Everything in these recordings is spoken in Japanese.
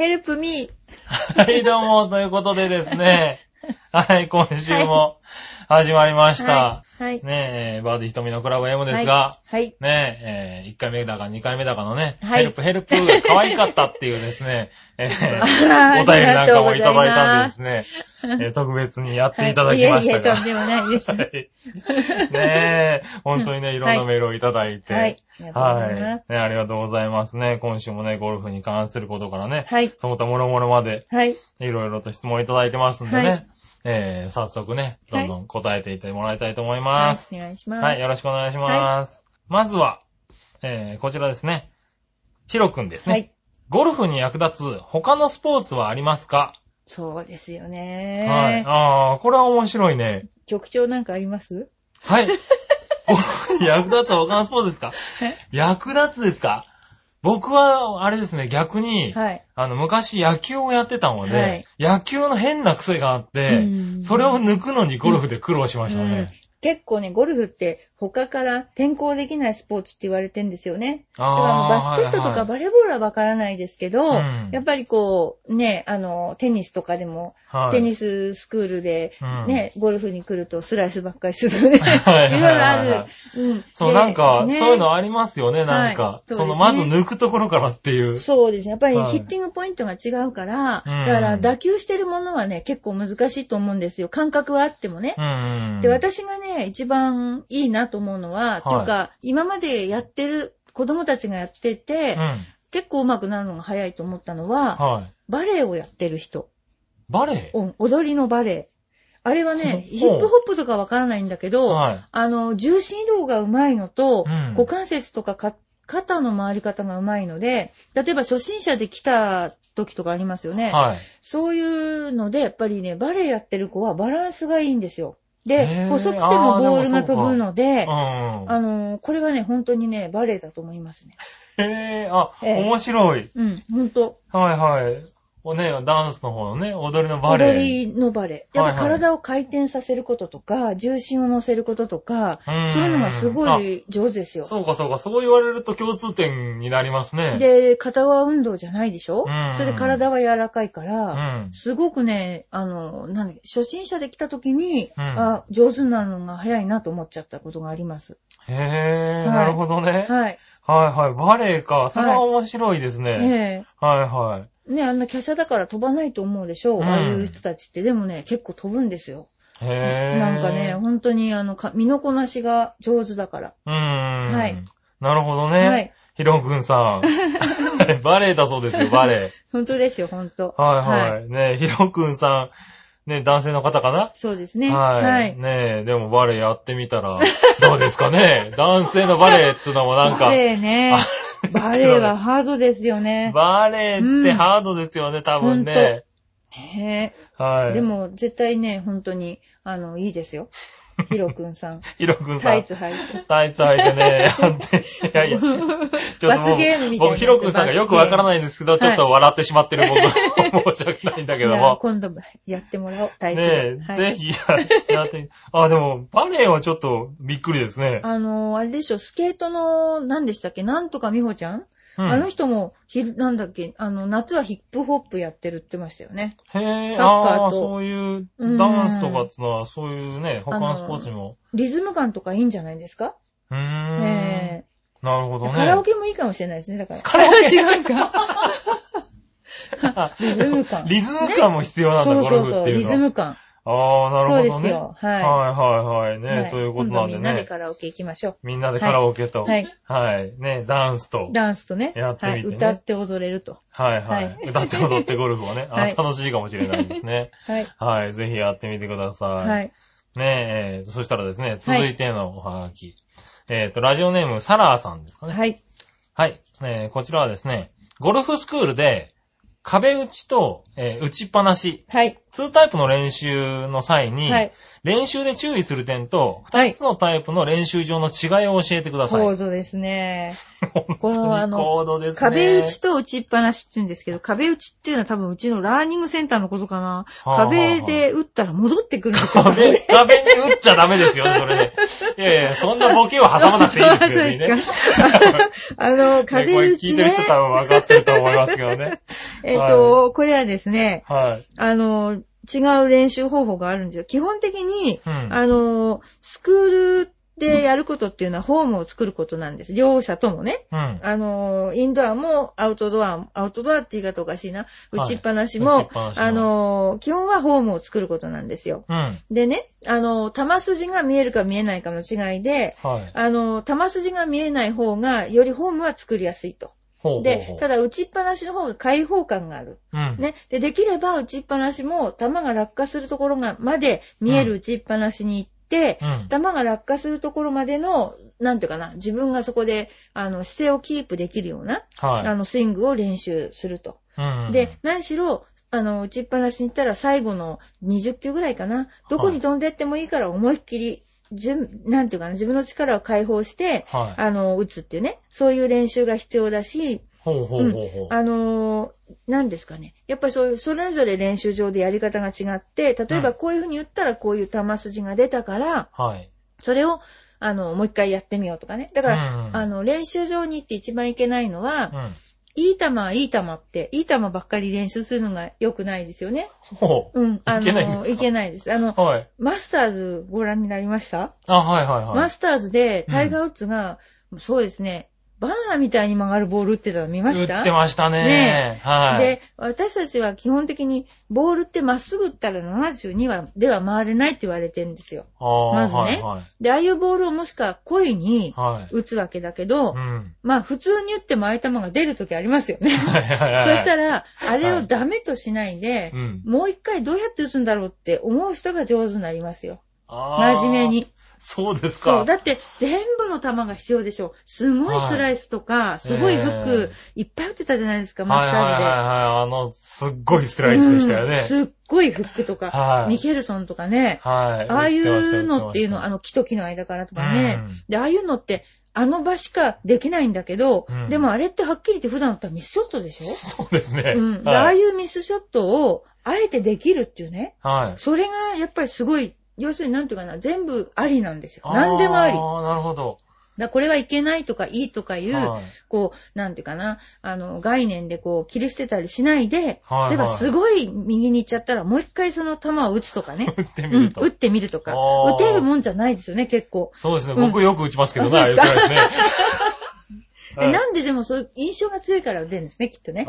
ヘルプミーはい、どうも、ということでですね。はい、今週も始まりました。はい。はい。ねえ、バーディー瞳のクラブ M ですが、はい。ねえ、えー1回目だか2回目だかのね、はいヘルプヘルプが可愛かったっていうですね、えーはい お便りなんかもいただいたんでですね、えー特別にやっていただきましたはい、いえいえ、が。とんでもないです。は はいねえ、本当にね、いろんなメールをいただいて。い。ありがとうございはい。ます。ね、ありがとうございますね。今週もね、ゴルフに関することからね、はい。その他諸々まで、はい。いろいろと質問いただいてますんでね、はいえー、早速ね、はいどんどん答えていってもらいたいと思いはい。ます。お願いします。はい、よろしくお願いします。まずは、えー、こちらですね。ヒロくんですね。はい。ゴルフに役立つ他のスポーツはありますか、そうですよね。はい。あー、これは面白いね。局長なんかあります？はい。役立つ他のスポーツですか？役立つですか？僕は、あれですね、逆に、はい。あの、昔野球をやってたので、はい野球の変な癖があって、うんそれを抜くのにゴルフで苦労しましたね。結構ね、ゴルフって他から転校できないスポーツって言われてんですよね。だからあーバスケットとはいはいかバレーボールはわからないですけど、うんやっぱりこう、ね、あの、テニスとかでも、はいテニススクールで、うんね、ゴルフに来るとスライスばっかりするね。いはいはいはいろいろある。うん。そう、でなんか、ねそういうのありますよね、なんか。はいその、そうですねまず抜くところからっていう。そうですね。やっぱりはいヒッティングポイントが違うから、うんだから打球してるものはね、結構難しいと思うんですよ。感覚はあってもね。で、私がね、一番いいなと思うのは、というか、今までやってる子供たちがやってて、うん。結構上手くなるのが早いと思ったのは、はい。バレエをやってる人。バレエ？うん踊りのバレエ。あれはね、ヒップホップとかわからないんだけど、はい。あの、重心移動が上手いのと、うん股関節とかか肩の回り方が上手いので、例えば初心者で来た時とかありますよね。はい。そういうので、やっぱりね、バレエやってる子はバランスがいいんですよ。へで、ー細くてもあーボールが飛ぶので、うん。あの、これはね、本当にね、バレエだと思いますね。へえ、あ、ええ面白い。うん、本当はいはい。おね、ダンスの方のね、踊りのバレエ。踊りのバレエ。やっぱはいはい体を回転させることとか、重心を乗せることとかう、んそういうのがすごい上手ですよ。そうかそうか、そう言われると共通点になりますね。で、片側運動じゃないでしょ？うんそれで体は柔らかいかうら、ん。すごくね、あの、なんだっけ初心者で来た時に、うんあ、上手になるのが早いなと思っちゃったことがあります。へえ、はいなるほどね。はい。はいはい。バレエか。それは面白いですね。えはいはい。えね、あんな華奢だから飛ばないと思うでしょう、うんああいう人たちって。でもね、結構飛ぶんですよ。へえ。なんかね、本当にあの、か身のこなしが上手だから。うーん。はい。なるほどね。はい。ヒロくんさん。バレエだそうですよ、バレ本当ですよ、本当。エ。はいはい。ねヒロくんさん、ね男性の方かな？そうですね。はい。はい。ねえ、でもバレエやってみたら、どうですかね？男性のバレエってのもなんか、バレエね。バレエはハードですよね。バレエってハードですよね、多分ね。へえ。はい。で、も、絶対ね、本当に、あの、いいですよ。ヒロくんさん。ヒロくんさん。タイツ履いて。タイツ履いてね、やって。いやいや。ちょっと罰ゲームみたいな僕、ヒロ君さんがよくわからないんですけど、罰ゲームちょっと笑ってしまってる僕は申し訳ないんだけども。今度やってもらおう、タイツねで。え、はいぜひややってみ、あ、でも、バレエはちょっとびっくりですね。あの、あれでしょ、スケートの、何でしたっけ？なんとか美穂ちゃん、うんあの人も、ひ、なんだっけ、あの、夏はヒップホップやってるって言ってましたよね。へえ、サッカーとそういううんダンスとかっていうのは、そういうね、他のスポーツにも。リズム感とかいいんじゃないですか？うーん。えなるほどね。カラオケもいいかもしれないですね、だから。カラオケ違うか。リズム感。リズム感も必要なんだ、そうゴルフそうそう、リっていうのは。ズム感。ああ、なるそうほどね。ですよ。はい。はいはいはい。ね、はいということなんで今度みんなでね。カラオケ行きましょう。みんなでカラオケと、はいはい。ね、ダンスと、ダンスとね。やってみてねはい。歌って踊れると。はいはい。はい歌って踊ってゴルフをね、あはい楽しいかもしれないですね。はい。はい。ぜひやってみてください。はい。ねえ、えーそしたらですね、続いてのおはがき。えっ、と、ラジオネーム、サラーさんですかね。はい。はい。えーこちらはですね、ゴルフスクールで、壁打ちと、えー打ちっぱなし、はい。2タイプの練習の際に、はい。練習で注意する点と、はい2つのタイプの練習上の違いを教えてください。構造ですね。ここのあの。壁打ちと打ちっぱなしって言うんですけど、壁打ちっていうのは多分うちのラーニングセンターのことかな。はあはあ壁で打ったら戻ってくるんですよ。壁、壁に打っちゃダメですよね、それね。いやいや、そんなボケを挟まなくていいですよそうね。ですか。あの、壁ねこれ打ちね聞いてる人。多分分かってると思いますけどね。えっと、これはですね、はい。あの、違う練習方法があるんですよ。基本的に、うん。あの、スクールでやることっていうのはホームを作ることなんです。両者ともね。うん。あの、インドアもアウトドアも、アウトドアって言い方おかしいな。打ちっぱなしも、っぱなしもあの、基本はホームを作ることなんですよ。うん。でね、あの、玉筋が見えるか見えないかの違いで、はい。あの、玉筋が見えない方が、よりホームは作りやすいと。で、ただ打ちっぱなしの方が開放感がある。うん。ね。で、できれば打ちっぱなしも、玉が落下するところが、まで見える打ちっぱなしに行って、うん。玉が落下するところまでの、なんていうかな、自分がそこで、あの、姿勢をキープできるような、はい。あの、スイングを練習すると。うん。で、何しろ、あの、打ちっぱなしに行ったら最後の20球ぐらいかな。どこに飛んでってもいいから思いっきり、じゅなんていうかな、自分の力を解放して、はい。あの、打つっていうね、そういう練習が必要だし、ほうほうほうほう。あのー、何ですかね。やっぱりそういう、それぞれ練習場でやり方が違って、例えうんばこういうふうに言ったらこういう球筋が出たから、はい。それを、あの、もう一回やってみようとかね。だから、うんあの、練習場に行って一番いけないのは、うん。いい球はいい球って、いい球ばっかり練習するのが良くないですよね。ほう。うん。あの、いけないんですか？いけないです。あの、はい。マスターズご覧になりました、あ、はいはいはい。マスターズでタイガー・ウッズが、そうですね、バナナみたいに曲がるボール打ってたの見ました？打ってましたね。ねはい。で、私たちは基本的に、ボールってまっすぐ打ったら72は、では回れないって言われてるんですよ。まずねはいはい。で、ああいうボールをもしか故意にはい。打つわけだけど、うん。まあ普通に打ってもああいう球が出るときありますよね。はいはいはい。そしたら、あれはいをダメとしないでう、ん。もう一回どうやって打つんだろうって思う人が上手になりますよ。真面目。に。そうですか。そう。だって、全部の球が必要でしょ。すごいスライスとか、すごいフック、いっぱい打ってたじゃないですか、マスターズで。はいはいはいはい。あの、すっごいスライスでしたよね。うんすっごいフックとか、はいミケルソンとかね、はい。ああいうのっていうのは、あの、の、木と木の間からとかね、うんで、ああいうのって、あの場しかできないんだけど、うんでもあれってはっきり言って普段打ったらミスショットでしょ、そうですね。うん。でああはい。いうミスショットを、あえてできるっていうね、はい。それがやっぱりすごい、要するになんていうかな、全部ありなんですよ。何でもあり。ああ、なるほど。らこれはいけないとかいいとかいう、はいこう、なんていうかな、あの、概念でこう、切り捨てたりしないで、はいはい例えばすごい右に行っちゃったら、もう一回その球を打つとかね。打ってみうんる、と打。ってみるとか。打てるもんじゃないですよね、結構。そうですね。うん僕よく打ちますけどね、あああいうスライスね。ではいなんででもそういう印象が強いから打てるんですね、きっとね。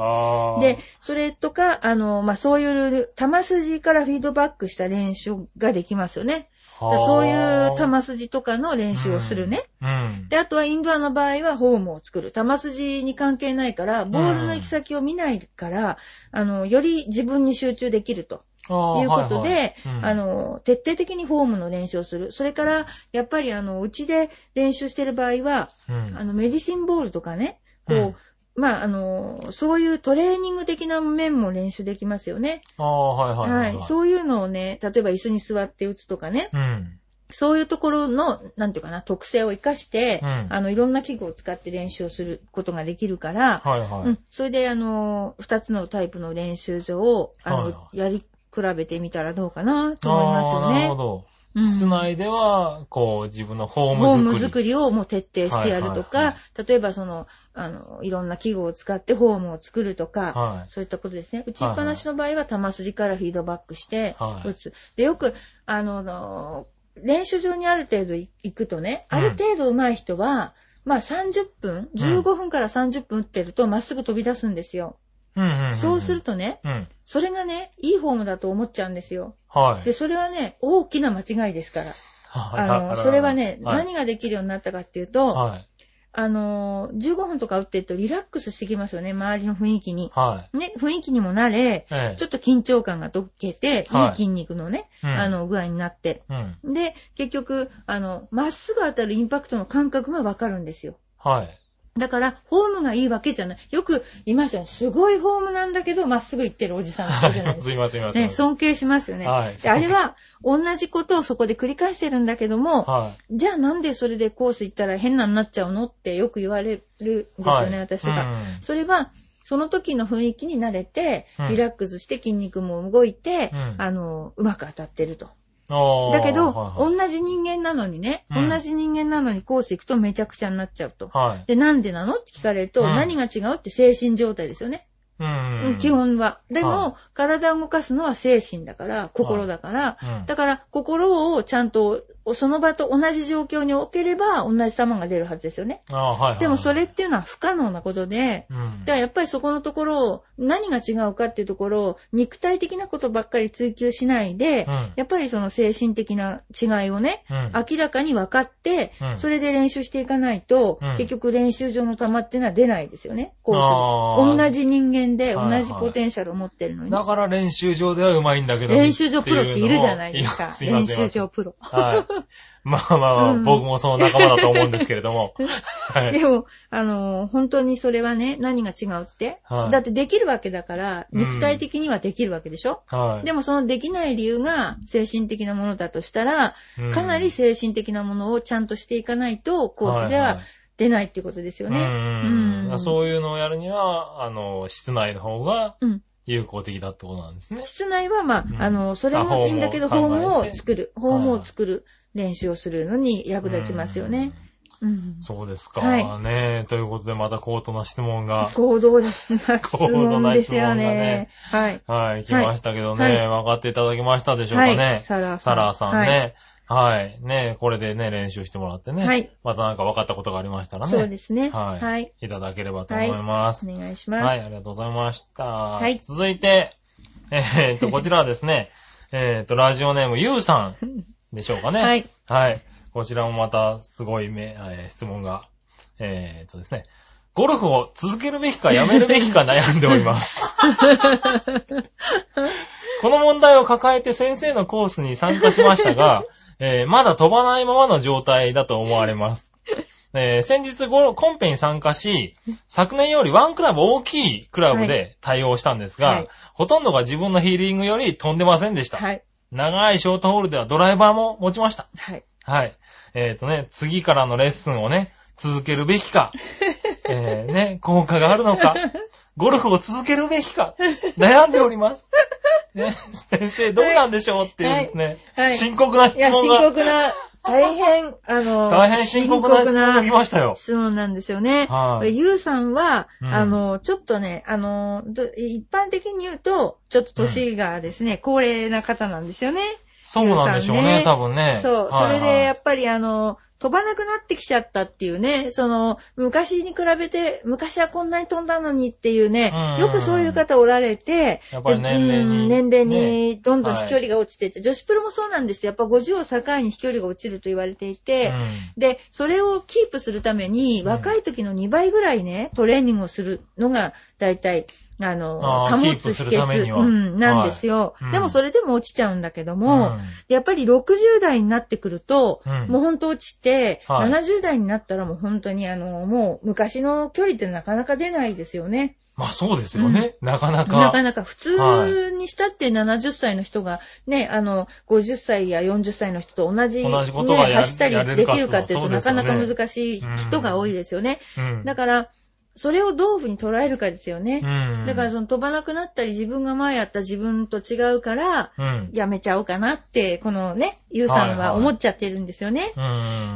で、それとか、あの、まあ、そういうルール、球筋からフィードバックした練習ができますよね。そういう球筋とかの練習をするね。うん。で、あとはインドアの場合はホームを作る。球筋に関係ないから、ボールの行き先を見ないから、あの、より自分に集中できるということで、はいはいうんあの、徹底的にフォームの練習をする。それから、やっぱりあの、うちで練習してる場合は、うんあの、メディシンボールとかね、こう、うんまあ、あの、そういうトレーニング的な面も練習できますよね。ああ、はいはいはい。はい。そういうのをね、例えば椅子に座って打つとかね、うん。そういうところの、なんていうかな、特性を活かして、うんあの、いろんな器具を使って練習をすることができるから、はいはい。うん。それで、あの、二つのタイプの練習場を、あの、はいはやり比べてみたらどうかなと思いますよああ、なるねほ。ど。うん室内では、こう、自分のホーホーム作り。ム作りをもう徹底してやるとか、はいはいは例えばその、あの、いろんな器具を使ってホームを作るとか、はい。そういったことですね。打ちっぱなしの場合は球筋からフィードバックしてはい打つ。で、よく、あの、練習場にある程度行くとね、うんある程度上手い人は、まあ30分、15分から30分打ってるとまっすぐ飛び出すんですよ。うんうんそうするとね、うん。それがね、いいフォームだと思っちゃうんですよ。はい。で、それはね、大きな間違いですから。ああの、それはね、はい、何ができるようになったかっていうと、はい。あの、15分とか打ってるとリラックスしてきますよね、周りの雰囲気に。はね、雰囲気にも慣れ、い。ええ。ちょっと緊張感が解けて、はいいい筋肉のね、うんあ、の、具合になって。うん。で、結局、あの、まっすぐ当たるインパクトの感覚がわかるんですよ。はい。だから、フォームがいいわけじゃない。よく言いましたね。すごいフォームなんだけど、まっすぐ行ってるおじさんいるじゃないです すいか。ません、すいません。ね、尊敬しますよね。はいであれは、同じことをそこで繰り返してるんだけども、はじゃあなんでそれでコース行ったら変なになっちゃうのってよく言われるんですい。よね、はい私が。うんそれは、その時の雰囲気に慣れてうん、リラックスして筋肉も動いて、うんあの、うまく当たってると。だけど、はいはい同じ人間なのにね、うん同じ人間なのにコース行くとめちゃくちゃになっちゃうと。はい。で、なんでなのって聞かれると、うん何が違うって精神状態ですよね。ううんん、基。本は。でも、は体を動かすのは精神だから、心だから、うんだから、心をちゃんと、その場と同じ状況に置ければ、同じ球が出るはずですよね。はいはい。でも、それっていうのは不可能なことで、うん、だからやっぱりそこのところを、何が違うかっていうところを、肉体的なことばっかり追求しないで、うんやっぱりその精神的な違いをね、うん明らかに分かって、うんそれで練習していかないと、うん結局練習場の球っていうのは出ないですよね、コあーースに。同じ人間ではいはい同じポテンシャルを持ってるのに。だから練習場では上手いんだけど。練習場プロっているじゃないですか。すいません習場プロ。はい。まあまあまあ、うん。僕もその仲間だと思うんですけれども。はい。でも、あのー本当にそれはね、何が違うって、はい。だってできるわけだから、うん。肉体的にはできるわけでしょ、はい。でもそのできない理由が精神的なものだとしたら、うん。かなり精神的なものをちゃんとしていかないと、コースでは出ないってことですよね。うんうんそういうのをやるには、あの、室内の方がうん。有効的だってことなんですね。室内は、まあ、うん。あの、それあもいいんだけど、フォームを作る、フォームを作る練習をするのに役立ちますよね。うんうん。そうですか。はねということで、また高等な質問が、行動です。質高度な問ですよ質問がねね。はい。はい、来ましたけどね、はい分かっていただけましたでしょうかね。はいサラーさんサラーさんね。はい。ねこれでね、練習してもらってね。はいまたなんか分かったことがありましたらね。そうですね。はい。はい。い。ただければと思います。お願いします。はい、ありがとうございました。い続いて、えーっと、こちらはですね、えーっと、ラジオネームゆうさんでしょうかね。はい。はい。こちらもまた、すごいめ、えー質問が。えーっとですね。ゴルフを続けるべきかやめるべきか悩んでおります。この問題を抱えて先生のコースに参加しましたが、えーまだ飛ばないままの状態だと思われます。えー先日ゴルコンペに参加し、昨年よりワンクラブ大きいクラブで対応したんですが、はいほとんどが自分のヒーリングより飛んでませんでした。はい。長いショートホールではドライバーも持ちました。はい。はい。えっ、とね、次からのレッスンをね、続けるべきか、えー、ね、効果があるのか、ゴルフを続けるべきか、悩んでおります。ね、先生、どうなんでしょうっていうですね、はい深刻ない質や、深問が、刻な、大変、あの、大変深刻な質問が来ましたよ。質問なんですよね。はいゆうさんは、うんあの、ちょっとね、あの、ど一般的に言うと、ちょっと年がですね、高齢な方なんですよね。そうなんでしょうね、ね多分ね。そう、それでやっっぱりあの、飛ばなくなってきちゃったっていうね、その、昔に比べて、昔はこんなに飛んだのにっていうねうん。うん、よくそういう方おられて、やっぱり年齢に。うん年齢にどんどんはい飛距離が落ちていって、女子プロもそうなんですよ。やっぱ50を境に飛距離が落ちると言われていて、うん。で、それをキープするために、うん。若い時の2倍ぐらいね、トレーニングをするのが、だいたい、あの、あー保つ秘訣、うん、なんですよ、はい。うん。でもそれでも落ちちゃうんだけども、うん。やっぱり60代になってくると、うん。もうほんと落ちて、はい。70代になったらもう本当にあの、もう昔の距離ってなかなか出ないですよね。まあそうですよね、なかなか。なかなか普通にしたって70歳の人がね、あの、50歳や40歳の人と同じ、同じことがやね、走ったりできるかっていうとなかなか難しい人が多いですよね。うん。だから、それをどういうふうに捉えるかですよね。うん。だからその飛ばなくなったり自分が前やった自分と違うから、うん。やめちゃおうかなって、このね、ゆうさんはいははい思っちゃってるんですよね。う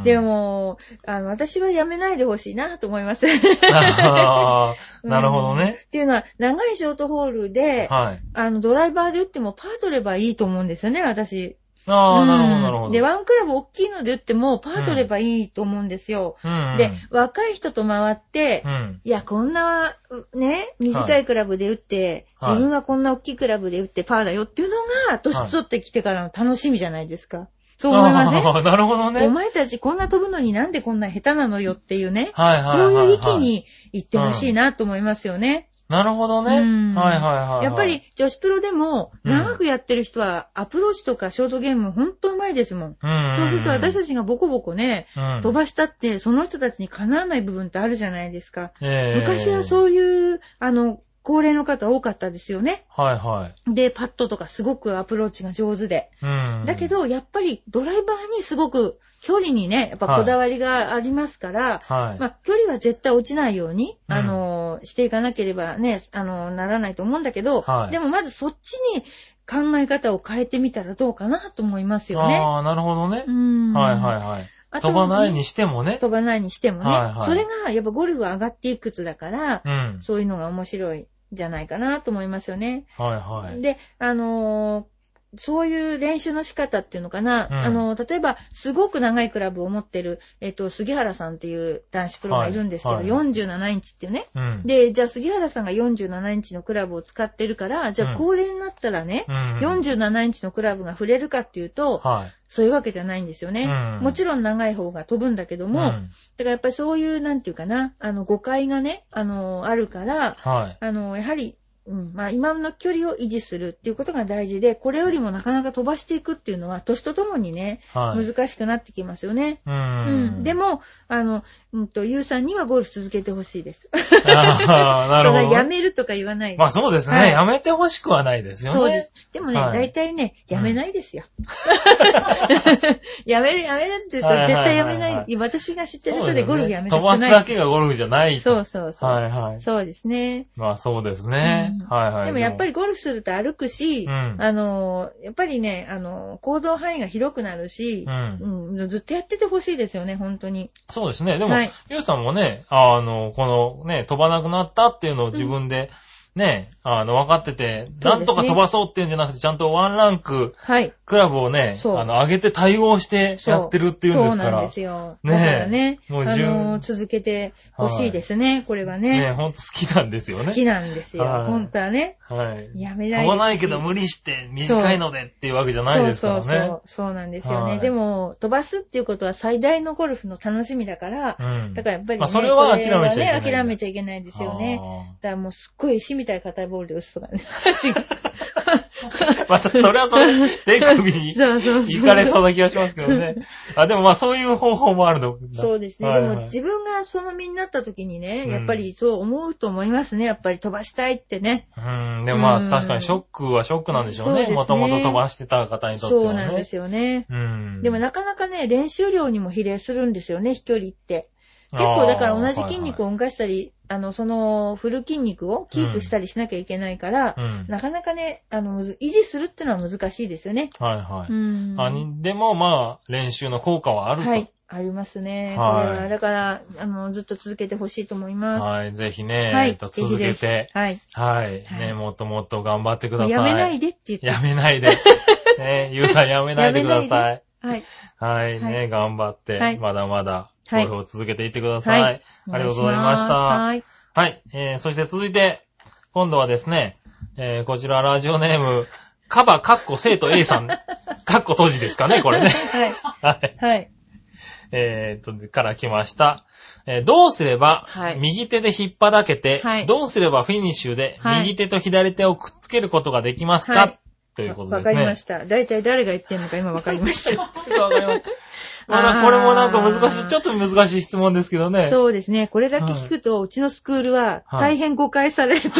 ん。でも、あの、私はやめないでほしいなと思います。なるほどうんね。っていうのは、長いショートホールで、はい。あの、ドライバーで打ってもパー取ればいいと思うんですよね、私。ああ、うんなるほど、なるほど。で、ワンクラブ大きいので打ってもパー取ればいいと思うんですよ。うん。で、若い人と回って、うん。いや、こんな、うね、短いクラブで打って、はい自分はこんな大きいクラブで打ってパーだよっていうのが、年取ってきてからの楽しみじゃないですか。そう思いません、ああ、なるほどね。お前たちこんな飛ぶのになんでこんな下手なのよっていうね。はいはいはいはい。そういう域に行ってほしいなと思いますよね。なるほどね。うんはいはいはいはい。やっぱり女子プロでもうん長くやってる人はアプローチとかショートゲームほんとうまいですもん。うん、そうすると私たちがボコボコね、うん飛ばしたってその人たちにかなわない部分ってあるじゃないですか。ええ昔はそういう、あの、高齢の方多かったですよね。はいはい。で、パッドとかすごくアプローチが上手で。うん。だけ、ど、やっぱりドライバーにすごく距離にね、やっぱこだわりがありますから、はい。まあ、距離は絶対落ちないように、うんあの、していかなければね、あの、ならないと思うんだけど、はいでもまずそっちに考え方を変えてみたらどうかなと思いますよね。ああ、なるほどねう。ん。はいはいはい。飛ばないにしてもね。飛ばないにしてもね、はいはいそれがやっぱゴルフは上がっていくつだから、うん。そういうのが面白いんじゃないかなと思いますよね。はいはい。で、あのーそういう練習の仕方っていうのかな、うんあの、例えば、すごく長いクラブを持ってる、えっと、杉原さんっていう男子プロがいるんですけど、はいはい47インチっていうね。うん。で、じゃあ杉原さんが47インチのクラブを使ってるから、じゃうんあ高齢になったらね、うん。47インチのクラブが触れるかっていうと、はい。そういうわけじゃないんですよね。うんもちろん長い方が飛ぶんだけども、だからやっぱりそういう、なんていうかな、あの、誤解がね、あの、あるから、はい。あの、やはり、うん、まあ今の距離を維持するっていうことが大事で、これよりもなかなか飛ばしていくっていうのは、年とともにね、はい。難しくなってきますよね。ううん。ん。でも、あの、うんと、ゆうさんにはゴルフ続けてほしいです。ああ、なるほど。やめるとか言わないで。まあそうですね。はいやめてほしくはないですよね。そうです。でもね、はい大体ね、やめないですよ。やめる、やめるってさ、絶対やめない。私が知ってる人でゴルフやめた飛ばす。だけがゴルフじゃないと。そうそうそう。はいはい。そうですね。まあそうですね。うんはいはい。でもやっぱりゴルフすると歩くし、うんあの、やっぱりね、あの、行動範囲が広くなるしう、ん。うん、ずっとやっててほしいですよね、本当に。そうですね。でも、はいゆうさんもね、あの、このね、飛ばなくなったっていうのを自分で、ね、あの、分かってて、なんとか飛ばそうっていうんじゃなくて、ちゃんとワンランク、はい。クラブをね、そうあの、上げて対応してやってるっていうんですから。そうなんですよ。ねえだからね、あもう十の、続けてほしいですね、これはね。ね、ほんと好きなんですよね。好きなんですよ。はい本当はね。はい。やめないで飛ばないけど無理して短いのでっていうわけじゃないですからね。そうそうそう。そうなんですよね。はいでも、飛ばすっていうことは最大のゴルフの楽しみだから、うん。だからやっぱりね、まあそれは諦めちゃいけないそれはね諦めちゃいけないですよね。だからもうすっごいたい硬いボールで打つとかね。またそれはそれ、手首に。行かれそうな気がしますけどね。あ、でもまあそういう方法もあるの。そうですね。はいはいでも自分がその身になった時にね、うんやっぱりそう思うと思いますね。やっぱり飛ばしたいってね。うん。でもまうんあ確かにショックはショックなんでしょうねもともと飛ばしてた方にとってはね。そうなんですよね。うん。でもなかなかね、練習量にも比例するんですよね、飛距離って。結構だから同じ筋肉を。を動かしたり、あの、その、振る筋肉をキープしたりしなきゃいけないから、うん。なかなかね、あの、維持するってのは難しいですよね。はいはい。うん。あにでもまあ練習の効果はあると。はい。ありますね。はいだから、あの、ずっと続けてほしいと思います。はい。ぜひね、はいえっと続けて、はい。はい。はいね、もっともっと頑張ってください。やめないでって言って。やめないで。ね、ゆうさんやめないでください。はい。はい。はね、頑張って、はいまだまだ、ゴはいルフを続けていってください。はいありがとうございました。はい。はい。えー、そして続いて、今度はですね、えー、こちらラジオネーム、カバカッコ生徒 A さん、カッコ閉じですかね、これね。はい。はい。はい。えーと、から来ました。えーどうすればはい、右手で引っ張だけて、はいどうすればフィニッシュで、はい右手と左手をくっつけることができますか、はいということですね。わかりました。大体誰が言ってんのか今わかりました。わかります。まだこれもなんか難しい、ちょっと難しい質問ですけどね。そうですね。これだけ聞くと、うちのスクールははい大変誤解されると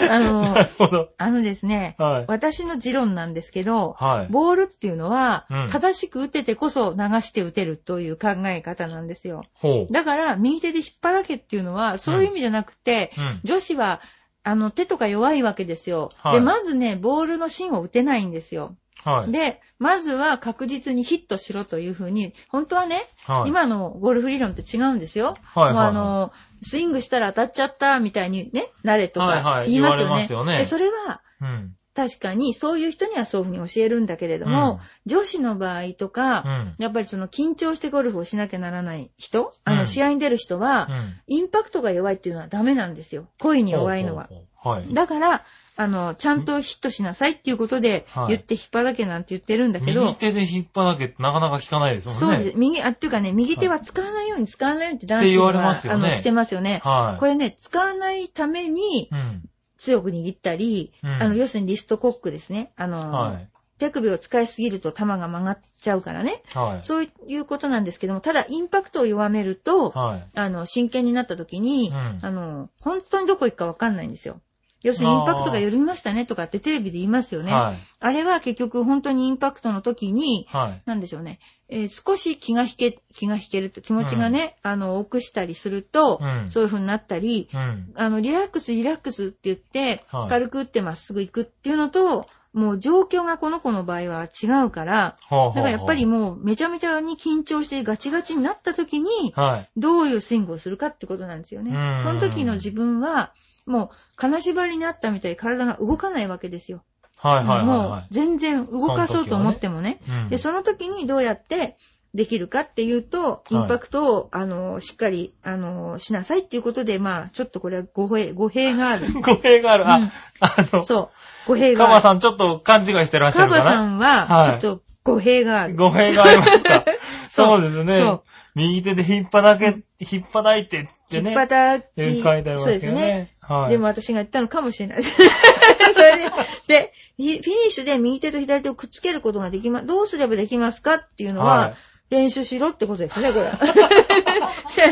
あ なの。あのですね、はい。私の持論なんですけど、はい。ボールっていうのはうん、正しく打ててこそ流して打てるという考え方なんですよ。だから、右手で引っ張らけっていうのは、そういう意味じゃなくて、うん。女子は、あの、手とか弱いわけですよ。はいで、まずね、ボールの芯を打てないんですよ。はい。で、まずは確実にヒットしろというふうに、本当はね、はい。今のゴルフ理論って違うんですよ。はいはいはいもうあの、スイングしたら当たっちゃったみたいにね、慣れとはいはいか言いますよね。言われますよねで、それはうん。確かにそういう人にはそういうふうに教えるんだけれども、女子の場合とか、うん。やっぱりその緊張してゴルフをしなきゃならない人、あのうん試合に出る人は、うん。インパクトが弱いっていうのはダメなんですよ。恋に弱いのは。はい。だから、あの、ちゃんとヒットしなさいっていうことではい言って引っ張らけなんて言ってるんだけど、右手で引っ張らけってなかなか聞かないですもんね。そうです。右、あ、っていうかね、右手は使わないように使わないようにって男子って言われは、ますよねあの、してますよね。はい。これね、使わないためにうん。強く握ったり、うんあの、要するにリストコックですね。あの、はい。手首を使いすぎると球が曲がっちゃうからね。はい。そういうことなんですけども、ただインパクトを弱めると、はい。あの、真剣になった時に、うんあの、本当にどこ行くかわかんないんですよ。要するにインパクトが緩みましたねとかってテレビで言いますよね。はい。あれは結局本当にインパクトの時に、はい。なんでしょうね。えー少し気が引け、気が引けると、気持ちがね、あの、多くしたりすると、うんそういう風になったり、うん。あの、リラックス、リラックスって言って、はい軽く打ってまっすぐ行くっていうのと、もう状況がこの子の場合は違うから、だからやっぱりもうめちゃめちゃに緊張してガチガチになった時に、はい。どういうスイングをするかってことなんですよねうん。その時の自分は、もう金縛りになったみたいに体が動かないわけですよ。はいはいはいもうはい。全然動かそうと思ってもね。うんで、その時にどうやってできるかっていうと、インパクトを、あの、しっかり、あの、しなさいっていうことで、まあ、ちょっとこれは語弊、語弊がある。語弊がある。あ、うんあの、そう。語弊がある。カバさんちょっと勘違いしてらっしゃカるかな？バさんは、はいちょっと語弊がある。語弊がありますか そうですそねう。右手で引っ張らけ、引っ張らいてって引っね。叩き、書いてありますそう。ですね。はい。でも私が言ったのかもしれない。それで、で、フィフィニッシュで右手と左手をくっつけることができま、どうすればできますかっていうのは、はい練習しろってことですね、これ。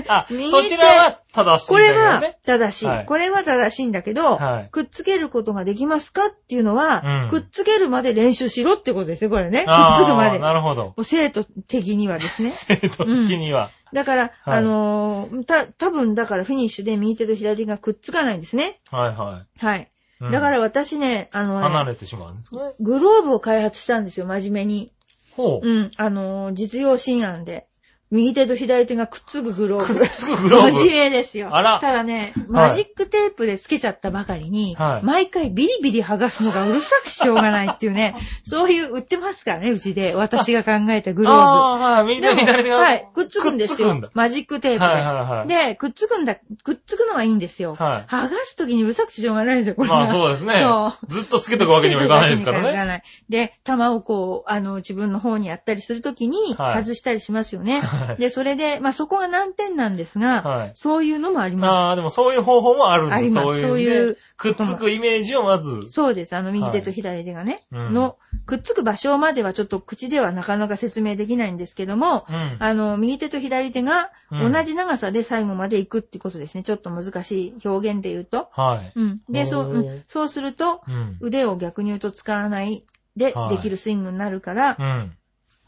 あ、そちらは正しいんこれは。正しい。はいこれは正しいんだけど、はいくっつけることができますかっていうのは、うんくっつけるまで練習しろってことですね、これね。くっつくまで。もなるほど。う生徒的にはですね。生徒的には。だから、はいあのーた、多分だからフィニッシュで右手と左手がくっつかないんですね。はいははい。い。うんだから私ね、あのね、離れてしまうんですかね。グローブを開発したんですよ、真面目に。ほう。うん、あの実用新案で。右手と左手がくっつくグローブ。くっつくグローブ真面目ですよ。あらただね、マジックテープでつけちゃったばかりに、はい毎回ビリビリ剥がすのがうるさくしょうがないっていうね、そういう売ってますからね、うちで。私が考えたグローブ。ああ、はい。右手でも左手が。はい、くっつくんですよ。マジックテープで。はいはいはい。で、くっつくんだ、くっつくのはいいんですよ。はい剥がすときにうるさくてしょうがないんですよ、これは。まあそうですねそう。ずっとつけとくわけにもいかないですからね。いかない。で、玉をこう、あの、自分の方にやったりするときに、はい外したりしますよね。はいで、それで、まあそこが難点なんですが、はいそういうのもありまああ、でもそういう方法もあるんだ。ありますそういうくっつくイメージをまずす。。そうです。あの、右手と左手がね、うんの、くっつく場所まではちょっと口ではなかなか説明できないんですけども、うん。あの、右手と左手がうん同じ長さで最後まで行くってことですね。ちょっと難しい表現で言うと。はい。うん。で、そう、うんそうすると、うん。腕を逆に言うと使わないではいできるスイングになるからう、ん。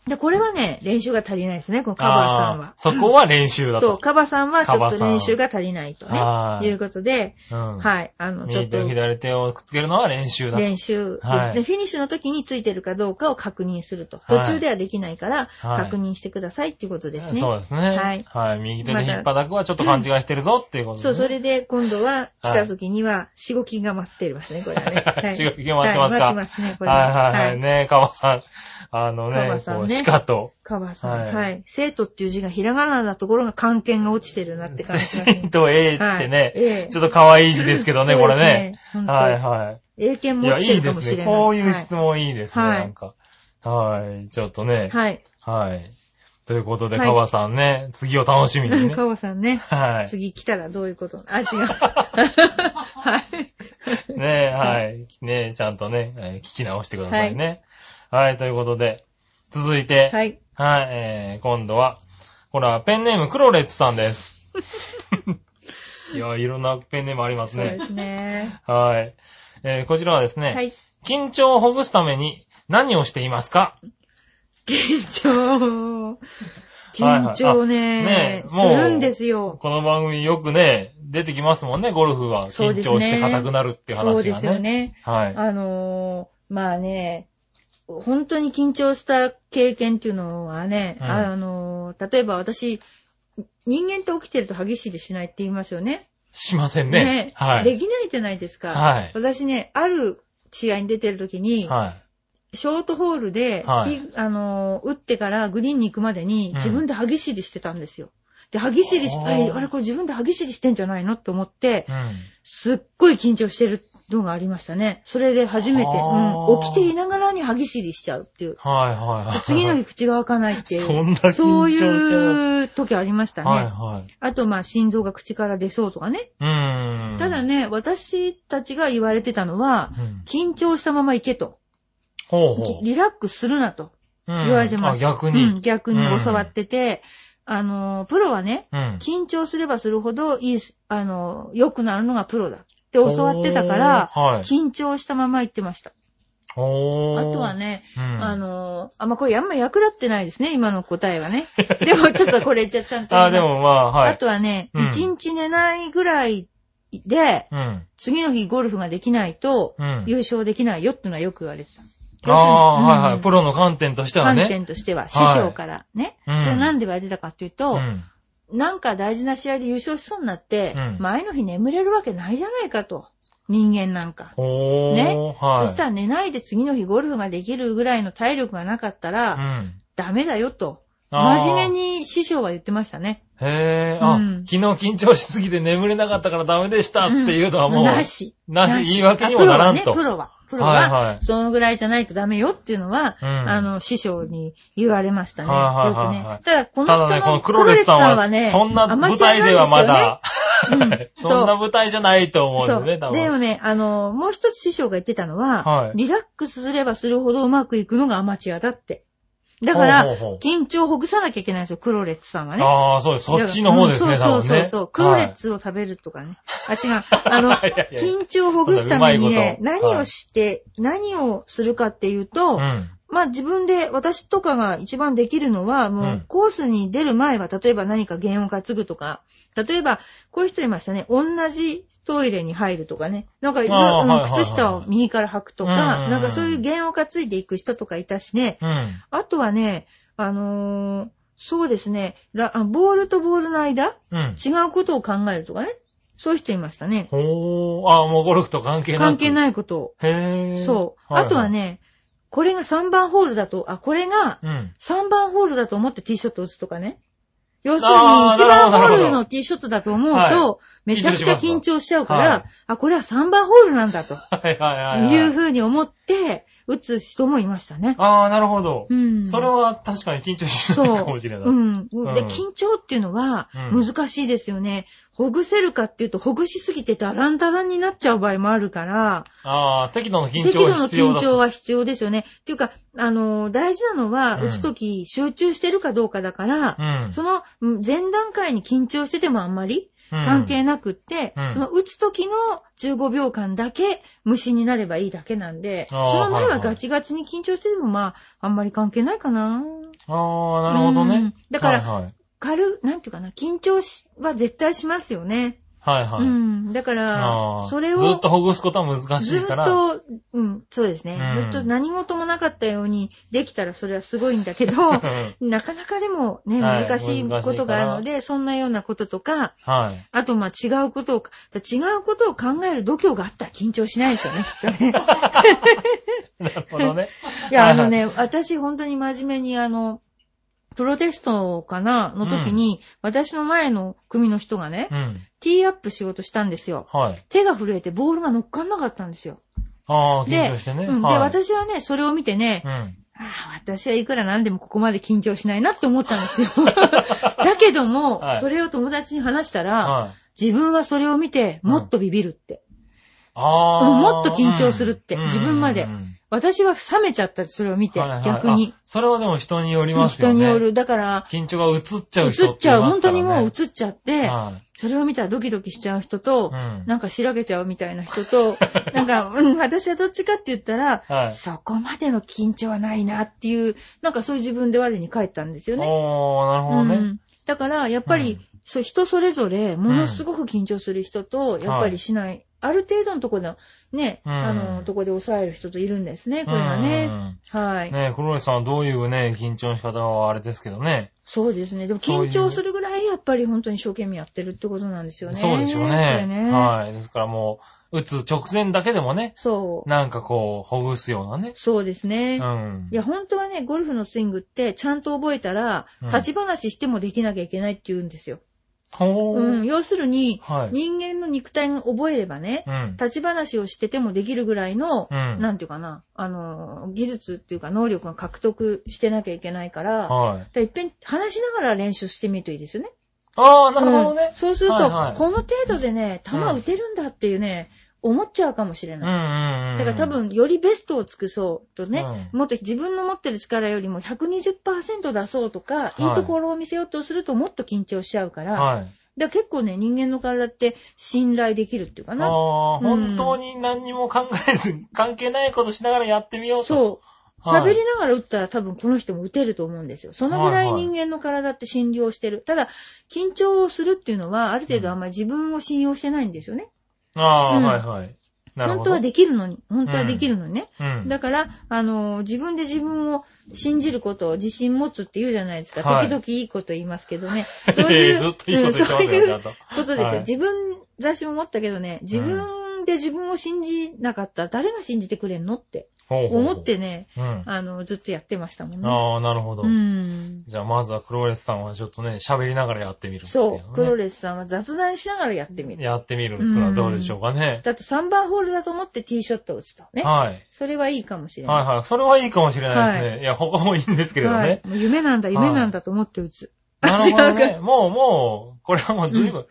で、これはね、練習が足りないですね、このカバーさんは。そこは練習だと。そう、カバさんはちょっと練習が足りないとね、はいいうことで、うん。はい、あの、ちょっと右手左手をくっつけるのは練習だと。練習はいで、フィニッシュの時についてるかどうかを確認すると。はい途中ではできないから、はい確認してくださいっていうことですね。そうですね。はいはい。右手で引っ張くはちょっと勘違いしてるぞっていうことですそう、ね。それで今度は来た時には、しごきが待ってますね、これはね。はいしごきが待ってますかはい、待ってますね、これはいはいは。はいい。ねカバさん。あのカね、こう、バさんね鹿と、カバさん、はいはい。生徒っていう字がひらがななところが関係が落ちてるなって感じしますね。と A ってはいね、ええちょっと可愛い字ですけどね、そうこれですねはいはい。英検も落ちていいですね。るかもしれない。こういう質問いいですね、はいなんか。はい。ちょっとね。はい。はい。ということで、はいカバさんね、次を楽しみにね。カバさんね。はい。次来たらどういうこと？あ、違う。はい。ねはい。ねちゃんとね、えー聞き直してくださいね。はい、ということで、続いて、はい、はい。えー、今度は、これはペンネームクロレッツさんです。いや、いろんなペンネームありますね。そうですね。はい。えー、こちらはですね、はい。緊張をほぐすために何をしていますか？緊張。緊張あねねすもうるんですよ。この番組よくね、出てきますもんね、ゴルフは。緊張して硬くなるっていう話がね。そうですよね。はい。あのー、まあね、本当に緊張した経験っていうのはね、うんあのー、例えば私、人間って起きてると激しいでしないって言いますよね。しませんね。はい。できないじゃないですか。はい私ね、ある試合に出てる時に、はい。ショートホールで、はいあのー打ってからグリーンに行くまでにうん自分で歯ぎしりしてたんですよ。で、歯ぎしりして、あれこれ自分で歯ぎしりしてんじゃないの？って思って、うん。すっごい緊張してるのがありましたね。それで初めて、うん、起きていながらに歯ぎしりしちゃうっていう。はいはいはい。次の日口が開かないっていう。そんな緊張そうるいう時ありましたね。はいはい。あと、まあ、心臓が口から出そうとかね。うーん。ただね、私たちが言われてたのは、うん、緊張したまま行けと。ほうほう。リラックスするなとうん言われてます。あ、逆に。うん、逆に教わってて、あの、プロはね、うん。緊張すればするほどいい、あの、良くなるのがプロだって教わってたから、はい。緊張したまま言ってました。おーあとは、ね、うん、あの、あんまこれあんま役立ってないですね、今の答えはね。でもちょっとこれじゃちゃんと。あ、でもまあ、はい。あとはね、うん一、日寝ないぐらいで、うん。次の日ゴルフができないと、うん。優勝できないよっていうのはよく言われてた。ああ、はいはい。うんプロの観点としては観ね。点としては、師はい匠からね。うんそれなんで言われてたかっていうと、うん。なんか大事な試合で優勝しそうになって、うん前の日眠れるわけないじゃないかと。人間なんか。おー。ねはい。そしたら寝ないで次の日ゴルフができるぐらいの体力がなかったら、うん。ダメだよと。真面目に師匠は言ってましたね。へえ、あ、うん昨日緊張しすぎて眠れなかったからダメでしたっていうのはもう、なし。なし言い訳にもならんとあプロはね、プロは、はいはいそのぐらいじゃないとダメよっていうのは、うんあの、師匠に言われましたね。はいはいはいはいよくね。ただ、この人ののクロレスさんは、ね、そんな舞台ではまだ。うん そんな舞台じゃないと思うんそう。ですね、多分。でもね、あの、もう一つ師匠が言ってたのは、はいリラックスすればするほどうまくいくのがアマチュアだって。だから、緊張をほぐさなきゃいけないんですよ、クロレッツさんはね。ああ、そうです。そっちの方ですね、うんそうそうそうそう、多分ね。クロレッツを食べるとかね。あ、違う。あの、緊張をほぐすためにね、何をして、何をするかっていうと、うん。まあ自分で、私とかが一番できるのは、もううんコースに出る前は、例えば何か弦を担ぐとか、例えば、こういう人いましたね、同じトイレに入るとかね、なんか、あーうんはいはいはい靴下を右から履くとうんうんうか、んなんかそういう弦を担いでいく人とかいたしね、うん。あとはね、あのーそうですね、ボールとボールの間、うん。違うことを考えるとかね、そういう人いましたね。ほー。ああ、もうゴルフと関係なく。関係い。ないことを。へー。そう。いいあとは、ね、これが3番ホールだと、あ、これがうん。3番ホールだと思ってティーショット打つとかね。要するにあー1番ホなるほどールのティーショットだと思うはと、めちゃくちゃ緊張しちゃうから、はいあ、これは3番ホールなんだとはいはいはいはい。いうふうに思って打つ人もいましたね。ああ、なるほど。うん。それは確かに緊張しそないうかもしれない。うん。うんで、緊張っていうのはうん難しいですよね。ほぐせるかっていうと、ほぐしすぎてダランダランになっちゃう場合もあるから、ああ、適度の緊適度の張が必要だ緊張は必要ですよね。っていうか、あの、大事なのは、うん打つとき集中してるかどうかだから、うん。そのうん前段階に緊張しててもあんまり関係なくって、うんその打つときの15秒間だけ無心になればいいだけなんで、その前はガチガチに緊張しててもまあ、あんまり関係ないかな。ああ、なるほどねうん。だからはいはい。軽、なんていうかな、緊張しは絶対しますよね。はいはい。うん。だかあら、ーそれを、ずっとほぐすことは難しずっいから。と、うん、そうですね、うんずっと何事もなかったようにできたらそれはすごいんだけど、なかなかでもね、はい難しいことがあるので、そんなようなこととか、はい。あとまあ違うことを、違うことを考える度胸があったら緊張しないですよね、きっとね。なるほどね。いや、はいはいあのね、私本当に真面目にあの、プロテストかなの時に、私の前の組の人がね、うん。ティーアップしようとしたんですよ。はい。手が震えてボールが乗っかんなかったんですよ。ああ、で、緊張してね。うんで、はい。私はね、それを見てね、うん。ああ、私はいくらなんでもここまで緊張しないなって思ったんですよ。だけども、はいそれを友達に話したら、はい。自分はそれを見てもっとビビるって。うんもっと緊張するってうん自分までうんうん私は冷めちゃったそれを見て、はいはい逆にあ。それはでも人によりますよね。人による。だから、緊張が移っちゃう映人っちゃう。本当にもう映っちゃって、はいそれを見たらドキドキしちゃう人と、うんなんかしらけちゃうみたいな人と、なんか、うん、私はどっちかって言ったら、はいそこまでの緊張はないなっていう、なんかそういう自分で我に返ったんですよね。おー、なるほどね。うんだから、やっぱり、うんそう、人それぞれ、ものすごく緊張する人と、やっぱりしない。ある程度のところの、ね、うんあの、ところで抑える人といるんですね、これがね。うんはい。ねえ、黒石さんはどういうね、緊張の仕方はあれですけどね。そうですね。でも緊張するぐらい、やっぱり本当に一生懸命やってるってことなんですよね。そうでしょうこね。れね。はい。ですからもう、打つ直前だけでもね、そう。なんかこう、ほぐすようなね。そうですね。うん。いや、本当はね、ゴルフのスイングって、ちゃんと覚えたらうん、立ち話してもできなきゃいけないって言うんですよ。うん、要するに、はい。人間の肉体が覚えればね、うん。立ち話をしててもできるぐらいの、うんなんていうかな、あの、技術っていうか能力が獲得してなきゃいけないから、はい。らいっぺん話しながら練習してみるといいですよね。ああ、なるほどうんね。そうすると、はいはいこの程度でね、球打てるんだっていうね、思っちゃうかもしれうんない。だから多、分、よりベストを尽くそうとね、うもっと自分の持ってる力よりも120%出そうとか、いいいところを見せようとするともっと緊張しちゃうから、はい。だから結構ね、人間の体って信頼できるっていうかな。ああ、うん本当に何にも考えず、関係ないことしながらやってみようと。そう。はい喋りながら打ったら多分この人も打てると思うんですよ。そのぐらい人間の体って信用してる。ただ、緊張をするっていうのは、ある程度あんまり自分を信用してないんですよね。ああ、うんはいはい。本当はできるのに。本当はできるのにね。うん。だから、あの、自分で自分を信じることを自信持つって言うじゃないですか。はい時々いいこと言いますけどね。ええずっといいうんそういう。ことですよ。はい自分、私も思ったけどね、自分で自分を信じなかったら誰が信じてくれんのって思っ。てね、うん。あの、ずっとやってましたもんね。ああ、なるほど。うん。じゃあ、まずはクロレスさんはちょっとね、喋りながらやってみるっていそう。クロレレスさんは雑談しながらやってみる。やってみるっていうのはどうでしょうかね。だと3番ホールだと思ってティーショットを打つとね。はい。それはいいかもしれない。はいはい。それはいいかもしれないですね。、はいや、他もいいんですけれどはいね。もう夢なんだ、夢なんだと思って打つ。なるほど違うね。もう、もう、これはもう随分、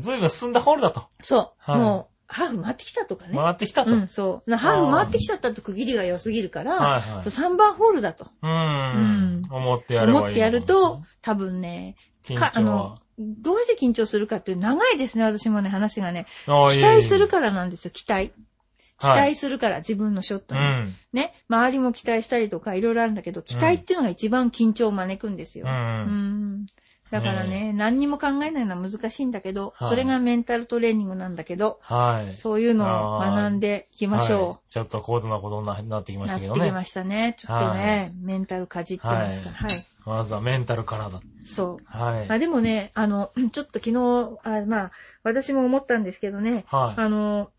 随分進んだホールだと。そう。はいもう、ハーフ回ってきたとかね。回ってきたと。うん、そう。なハーフ回ってきちゃったと区切りが良すぎるから、はいはいそう3番ホールだとうんん。思ってやればいい。思ってやると、、多分ね、緊かあのどうして緊張するかっていう長いですね、私もね、話がね。期待するら。からなんですよ、期待。期はい待するから、自分のショットに。うん。ね、周りも期待したりとか、いろいろあるんだけど、期待っていうのが一番緊張を招くんですよ。う。うんんだからね、何にも考えないのは難しいんだけど、はいそれがメンタルトレーニングなんだけど、はい。そういうのを学んでいきましはいょちょっと高度なことになってきう。ましなってきたけどね。ましたね。ちょっとはね、メンタルかじってますから。はい。まずはメンタルからだ。そう。はい。あでもね、あの、ちょっと昨日、あまあ、私も思ったんですけどね、はあの、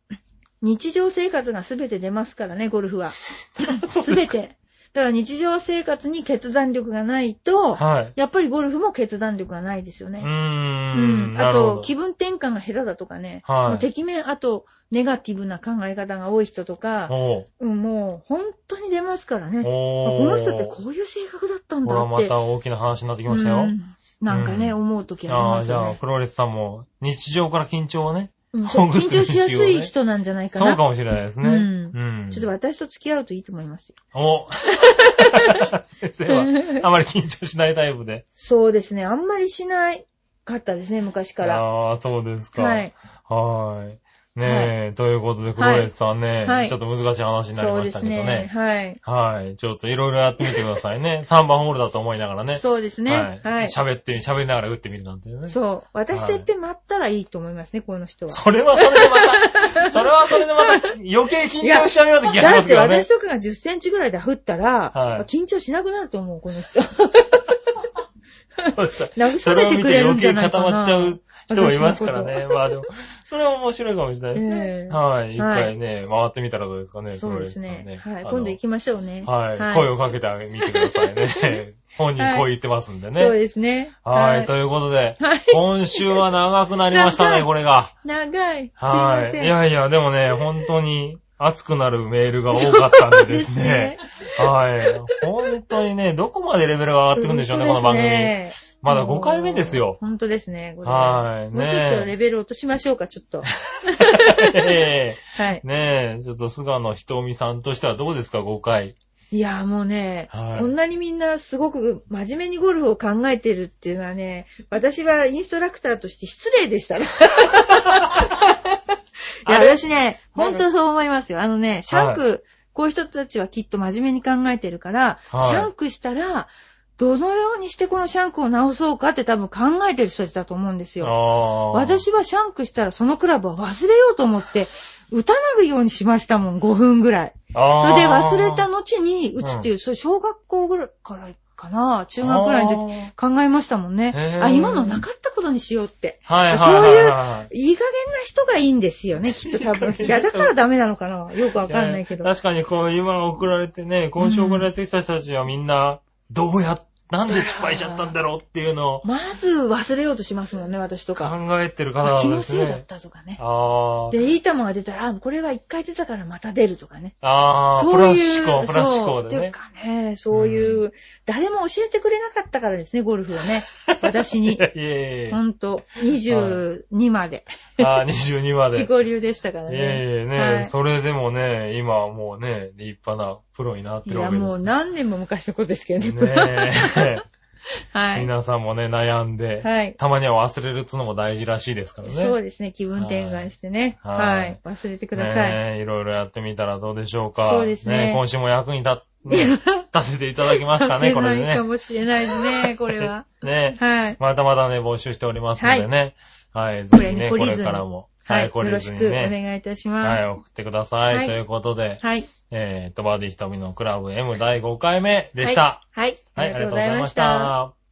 日常生活がすべて出ますからね、ゴルフは。い。そうすべて。だから日常生活に決断力がないと、はい。やっぱりゴルフも決断力がないですよね。うー。うんん。あと。気分転換が下手だとかね。はいもうてきめん、あと、ネガティブな考え方が多い人とか、おうん、もう、本当に出ますからね。この人ってこういう性格だったんだって。これはまた大きな話になってきましたよ。うんなんかね、うん思うときありああ、じゃあ、ますよね。クロレスさんも日常から緊張をね。うん緊張しやすい人なんじゃないかな。そうかもしれないですね。うんうん。ちょっと私と付き合うといいと思いますよ。お 先生は、あまり緊張しないタイプで。そうですね。あんまりしないかったですね、昔から。ああ、そうですか。はい。はい。ねえ、ということで、クロレスさんね、はいちょっと難しい話になりそうました。けどね。はい。はい。ちょっといろいろやってみてくださいね。3番ホールだと思いながらね。そうですね。はい。喋って、喋りながら打ってみるなんてね。そう。私といっぺん待ったらいいと思いますね、この人は。それはそれでまた、それはそれでまた余計緊張しちゃうような気がしだってますけどね私。とかが10センチぐらいで振ったら、はい緊張しなくなると思う、この人。慰めてくれるん余計じゃないかな。固まっちゃう人もいますからね。まあでも、それは面白いかもしれないですえね。えはい。一回ね、回ってみたらどうですかね、そうですクロレスさんね。はい。今度行きましょうね。はい。声をかけてみてくださいね。本人こう言ってますんでね。そうですね。はい。ということで、はい。今週は長くなりましたね、これが。長い。はい。いやいや、でもね、本当に熱くなるメールが多かったんでですね。はい。本当にね、どこまでレベルが上がっていくんでしょうね、この番組。組。まだ5回目ですよ。本当ですね。はいもうちょっとレベル落としましょうか、ちょっと。え はいえ。ねえ、ちょっと菅野ひとみさんとしてはどうですか、5回。いや、もうね、はいこんなにみんなすごく真面目にゴルフを考えてるっていうのはね、私はインストラクターとして失礼でした ね。いや、私ね、本当そう思いますよ。あのね、シャンク、こういう人たちはきっと真面目に考えてるから、はいシャンクしたら、どのようにしてこのシャンクを直そうかって多分考えてる人たちだと思うんですよ。私はシャンクしたらそのクラブを忘れようと思って、打たないようにしましたもん、5分ぐらい。それで忘れた後に打つっていう、それ小学校ぐらいからかな、中学ぐらいの時時。考えましたもんねあ、今のなかったことにしようって。はいはいそうはいはい。いい加減な人がいいんですよね、きっと多分。いや、だからダメなのかなよくわかんないけど。や確かにこう、今送られてね、今週送られてきた人たちはみんな、どうやっなんで失敗しちゃったんだろうっていうのをまず忘れようとしますもんね、私とか。考えてる方あ気のせいだっね。たとかね。あで、いい球が出たら、あこれは一回出たからまた出るとかね。あ。ああ、プそういう、ラス思考、プラス思考そうっていうでね。かね、そういう、誰も教えてくれなかったからですね、ゴルフをね。私にい。やいやいやほんと、22まで。ああ、22まで。自己流でしたからいやいね。やね、はいそれでもね、今はもうね、立派なプロになっていや、るわけです。もう何年も昔のことですけどね。ねえ。はい。皆さんもね、悩んで、はい。たまには忘れるっつうのも大事らしいですからね。そうですね、気分転換してね。はいはい。忘れてください。ねえ、いろいろやってみたらどうでしょうか。そうですね今週も役に立っ、ね 立てていただきますかね、これでね。かもしれないですね、これは。ねはい。まだまだね、募集しておりますのでね。はい、ぜひね、これからも。はい。懲りよろしくお。願いいたします。はい、送ってください。はいということで、はい。えーっと、バーディー瞳のクラブ M 第5回目でした。はい。はい。ありがとうございました。